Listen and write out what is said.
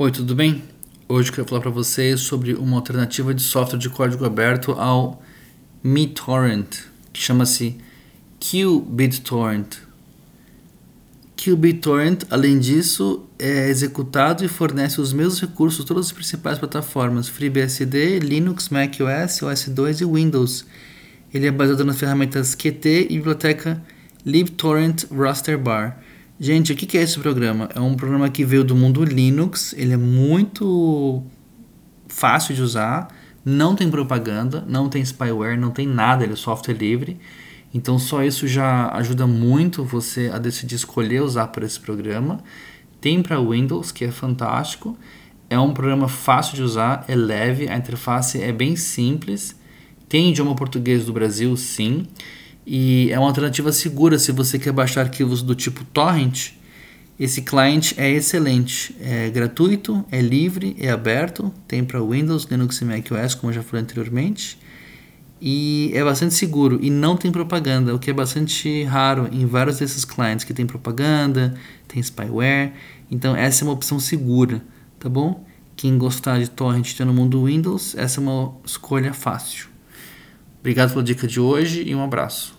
Oi, tudo bem? Hoje eu quero falar para vocês sobre uma alternativa de software de código aberto ao MiTorrent, que chama-se QBitTorrent. QBitTorrent, além disso, é executado e fornece os mesmos recursos todas as principais plataformas FreeBSD, Linux, macOS, OS2 e Windows. Ele é baseado nas ferramentas Qt e biblioteca libtorrent rasterbar. Gente, o que é esse programa? É um programa que veio do mundo Linux, ele é muito fácil de usar, não tem propaganda, não tem spyware, não tem nada, ele é software livre. Então só isso já ajuda muito você a decidir escolher usar para esse programa. Tem para Windows, que é fantástico. É um programa fácil de usar, é leve, a interface é bem simples. Tem idioma português do Brasil, sim e é uma alternativa segura se você quer baixar arquivos do tipo torrent. Esse client é excelente, é gratuito, é livre, é aberto, tem para Windows, Linux e macOS, como já falei anteriormente, e é bastante seguro e não tem propaganda, o que é bastante raro em vários desses clients que tem propaganda, tem spyware. Então essa é uma opção segura, tá bom? Quem gostar de torrent no mundo Windows, essa é uma escolha fácil. Obrigado pela dica de hoje e um abraço.